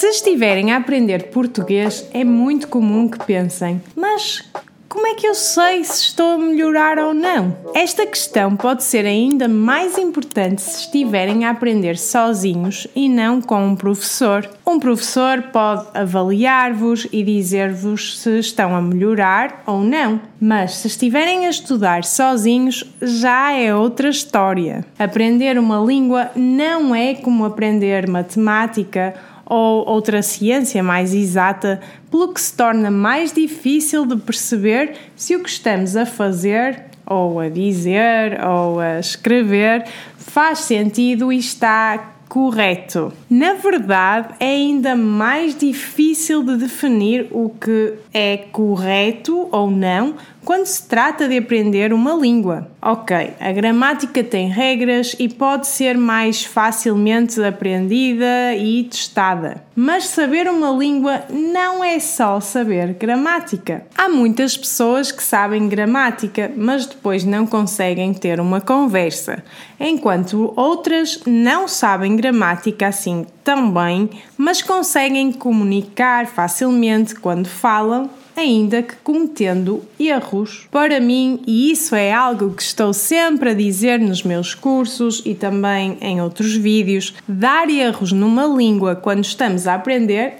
Se estiverem a aprender português, é muito comum que pensem: mas como é que eu sei se estou a melhorar ou não? Esta questão pode ser ainda mais importante se estiverem a aprender sozinhos e não com um professor. Um professor pode avaliar-vos e dizer-vos se estão a melhorar ou não, mas se estiverem a estudar sozinhos já é outra história. Aprender uma língua não é como aprender matemática ou outra ciência mais exata, pelo que se torna mais difícil de perceber se o que estamos a fazer, ou a dizer, ou a escrever, faz sentido e está correto. Na verdade, é ainda mais difícil de definir o que é correto ou não quando se trata de aprender uma língua. Ok, a gramática tem regras e pode ser mais facilmente aprendida e testada. Mas saber uma língua não é só saber gramática. Há muitas pessoas que sabem gramática, mas depois não conseguem ter uma conversa, enquanto outras não sabem gramática assim tão bem, mas conseguem comunicar facilmente quando falam ainda que cometendo erros. Para mim, e isso é algo que estou sempre a dizer nos meus cursos e também em outros vídeos, dar erros numa língua quando estamos a aprender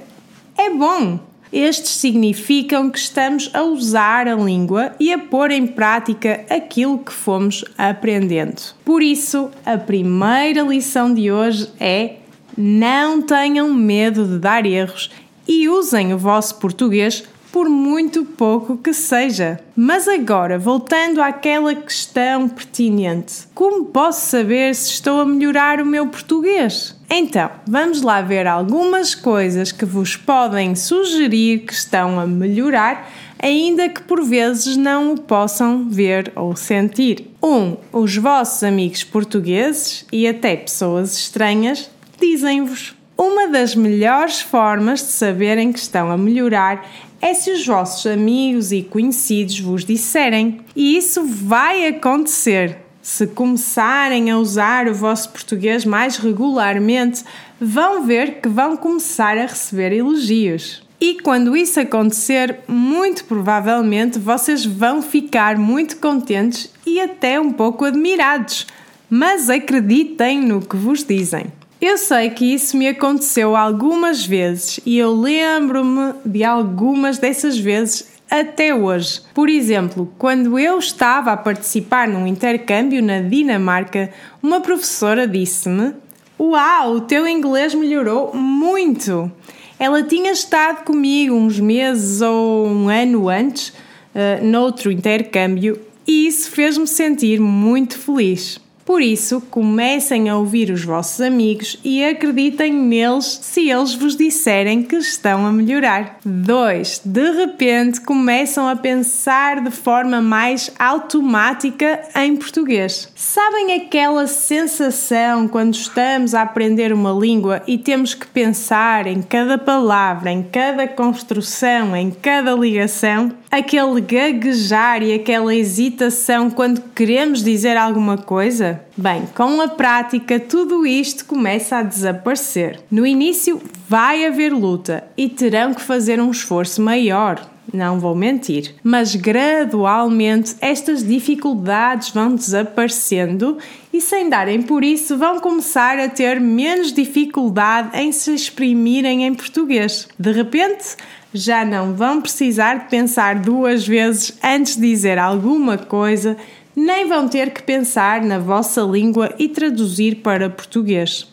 é bom. Estes significam que estamos a usar a língua e a pôr em prática aquilo que fomos aprendendo. Por isso, a primeira lição de hoje é: não tenham medo de dar erros e usem o vosso português por muito pouco que seja. Mas agora, voltando àquela questão pertinente: como posso saber se estou a melhorar o meu português? Então, vamos lá ver algumas coisas que vos podem sugerir que estão a melhorar, ainda que por vezes não o possam ver ou sentir. 1. Um, os vossos amigos portugueses e até pessoas estranhas dizem-vos. Uma das melhores formas de saberem que estão a melhorar é se os vossos amigos e conhecidos vos disserem. E isso vai acontecer. Se começarem a usar o vosso português mais regularmente, vão ver que vão começar a receber elogios. E quando isso acontecer, muito provavelmente vocês vão ficar muito contentes e até um pouco admirados. Mas acreditem no que vos dizem. Eu sei que isso me aconteceu algumas vezes e eu lembro-me de algumas dessas vezes até hoje. Por exemplo, quando eu estava a participar num intercâmbio na Dinamarca, uma professora disse-me: Uau, o teu inglês melhorou muito! Ela tinha estado comigo uns meses ou um ano antes, uh, noutro intercâmbio, e isso fez-me sentir muito feliz. Por isso, comecem a ouvir os vossos amigos e acreditem neles se eles vos disserem que estão a melhorar. 2. De repente começam a pensar de forma mais automática em português. Sabem aquela sensação quando estamos a aprender uma língua e temos que pensar em cada palavra, em cada construção, em cada ligação? Aquele gaguejar e aquela hesitação quando queremos dizer alguma coisa? Bem, com a prática, tudo isto começa a desaparecer. No início, vai haver luta e terão que fazer um esforço maior. Não vou mentir, mas gradualmente estas dificuldades vão desaparecendo e, sem darem por isso, vão começar a ter menos dificuldade em se exprimirem em português. De repente, já não vão precisar de pensar duas vezes antes de dizer alguma coisa nem vão ter que pensar na vossa língua e traduzir para português.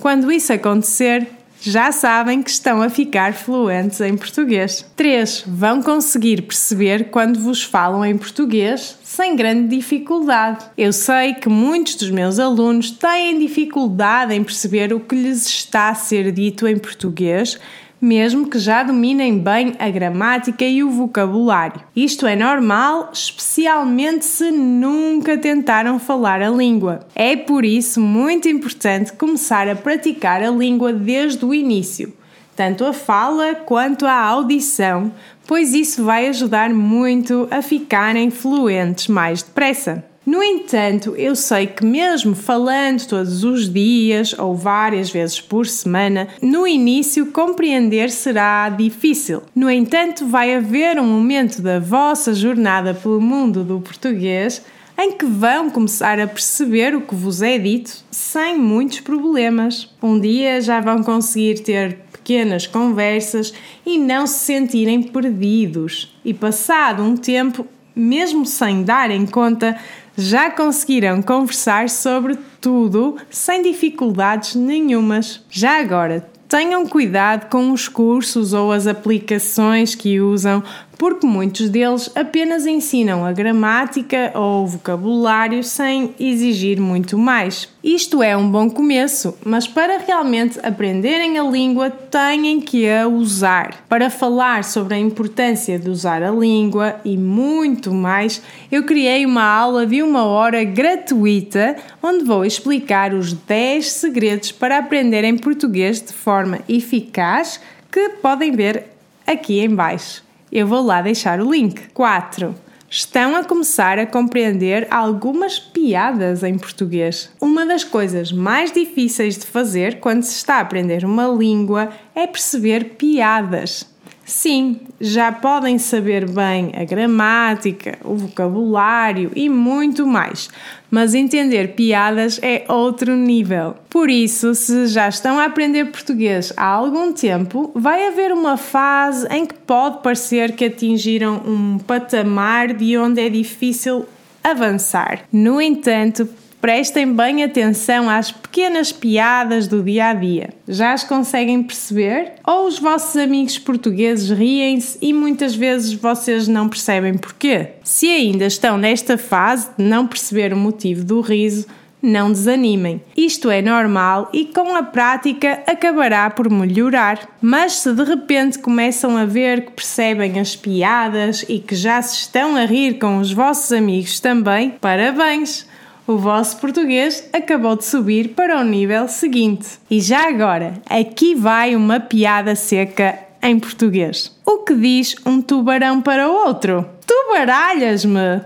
Quando isso acontecer, já sabem que estão a ficar fluentes em português. 3. Vão conseguir perceber quando vos falam em português sem grande dificuldade. Eu sei que muitos dos meus alunos têm dificuldade em perceber o que lhes está a ser dito em português mesmo que já dominem bem a gramática e o vocabulário. Isto é normal, especialmente se nunca tentaram falar a língua. É por isso muito importante começar a praticar a língua desde o início, tanto a fala quanto a audição, pois isso vai ajudar muito a ficarem fluentes mais depressa. No entanto, eu sei que, mesmo falando todos os dias ou várias vezes por semana, no início compreender será difícil. No entanto, vai haver um momento da vossa jornada pelo mundo do português em que vão começar a perceber o que vos é dito sem muitos problemas. Um dia já vão conseguir ter pequenas conversas e não se sentirem perdidos. E passado um tempo, mesmo sem darem conta, já conseguirão conversar sobre tudo sem dificuldades nenhumas. Já agora, tenham cuidado com os cursos ou as aplicações que usam porque muitos deles apenas ensinam a gramática ou o vocabulário sem exigir muito mais. Isto é um bom começo, mas para realmente aprenderem a língua têm que a usar. Para falar sobre a importância de usar a língua e muito mais, eu criei uma aula de uma hora gratuita onde vou explicar os 10 segredos para aprenderem português de forma eficaz que podem ver aqui em baixo. Eu vou lá deixar o link. 4. Estão a começar a compreender algumas piadas em português. Uma das coisas mais difíceis de fazer quando se está a aprender uma língua é perceber piadas. Sim, já podem saber bem a gramática, o vocabulário e muito mais, mas entender piadas é outro nível. Por isso, se já estão a aprender português há algum tempo, vai haver uma fase em que pode parecer que atingiram um patamar de onde é difícil avançar. No entanto, Prestem bem atenção às pequenas piadas do dia a dia. Já as conseguem perceber? Ou os vossos amigos portugueses riem-se e muitas vezes vocês não percebem porquê? Se ainda estão nesta fase de não perceber o motivo do riso, não desanimem. Isto é normal e com a prática acabará por melhorar. Mas se de repente começam a ver que percebem as piadas e que já se estão a rir com os vossos amigos também, parabéns! O vosso português acabou de subir para o nível seguinte. E já agora, aqui vai uma piada seca em português. O que diz um tubarão para o outro? Tu baralhas-me!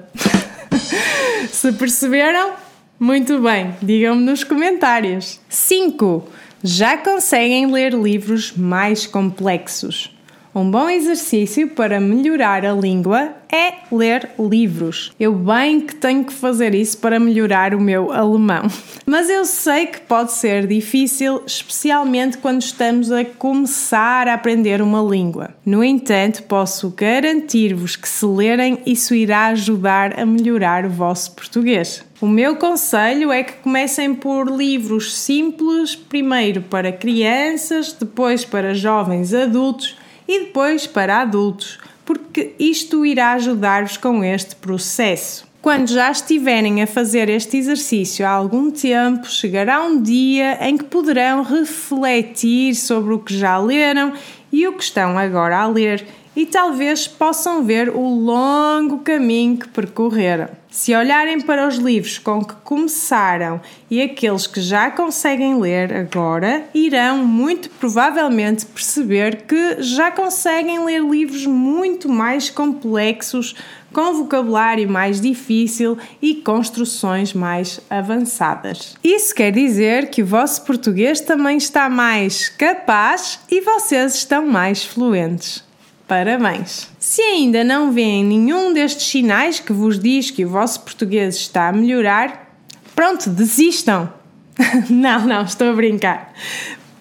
Se perceberam? Muito bem, digam-me nos comentários. 5. Já conseguem ler livros mais complexos? Um bom exercício para melhorar a língua é ler livros. Eu bem que tenho que fazer isso para melhorar o meu alemão. Mas eu sei que pode ser difícil, especialmente quando estamos a começar a aprender uma língua. No entanto, posso garantir-vos que se lerem, isso irá ajudar a melhorar o vosso português. O meu conselho é que comecem por livros simples, primeiro para crianças, depois para jovens adultos e depois para adultos, porque isto irá ajudar-vos com este processo. Quando já estiverem a fazer este exercício há algum tempo, chegará um dia em que poderão refletir sobre o que já leram e o que estão agora a ler e talvez possam ver o longo caminho que percorreram. Se olharem para os livros com que começaram e aqueles que já conseguem ler agora, irão muito provavelmente perceber que já conseguem ler livros muito mais complexos, com vocabulário mais difícil e construções mais avançadas. Isso quer dizer que o vosso português também está mais capaz e vocês estão mais fluentes. Parabéns! Se ainda não veem nenhum destes sinais que vos diz que o vosso português está a melhorar, pronto, desistam! não, não, estou a brincar.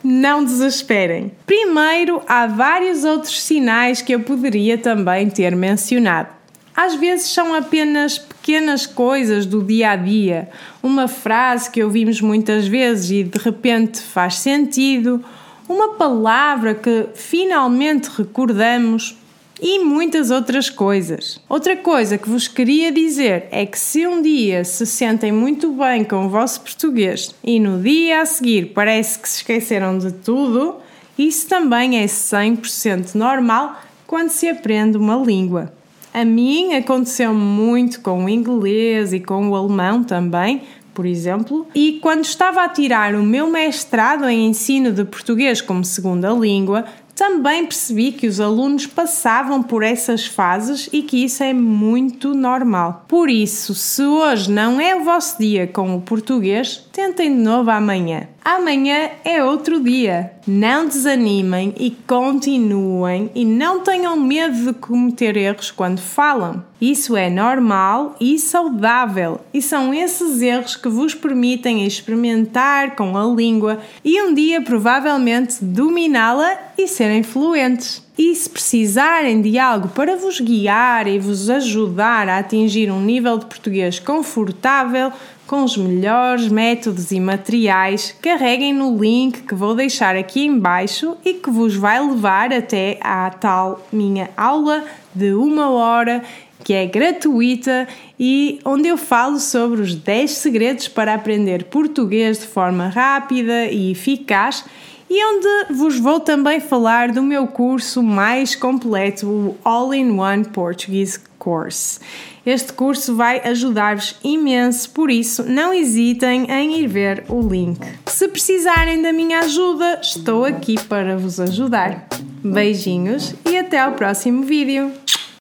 Não desesperem. Primeiro, há vários outros sinais que eu poderia também ter mencionado. Às vezes são apenas pequenas coisas do dia a dia, uma frase que ouvimos muitas vezes e de repente faz sentido uma palavra que finalmente recordamos e muitas outras coisas. Outra coisa que vos queria dizer é que se um dia se sentem muito bem com o vosso português e no dia a seguir parece que se esqueceram de tudo, isso também é 100% normal quando se aprende uma língua. A mim aconteceu muito com o inglês e com o alemão também, por exemplo, e quando estava a tirar o meu mestrado em ensino de português como segunda língua, também percebi que os alunos passavam por essas fases e que isso é muito normal. Por isso, se hoje não é o vosso dia com o português, tentem de novo amanhã. Amanhã é outro dia. Não desanimem e continuem e não tenham medo de cometer erros quando falam. Isso é normal e saudável, e são esses erros que vos permitem experimentar com a língua e um dia provavelmente dominá-la e serem fluentes. E se precisarem de algo para vos guiar e vos ajudar a atingir um nível de português confortável, com os melhores métodos e materiais, carreguem no link que vou deixar aqui embaixo e que vos vai levar até à tal minha aula de uma hora que é gratuita e onde eu falo sobre os 10 segredos para aprender português de forma rápida e eficaz e onde vos vou também falar do meu curso mais completo, o All-in-One Portuguese Course. Este curso vai ajudar-vos imenso, por isso não hesitem em ir ver o link. Se precisarem da minha ajuda, estou aqui para vos ajudar. Beijinhos e até ao próximo vídeo!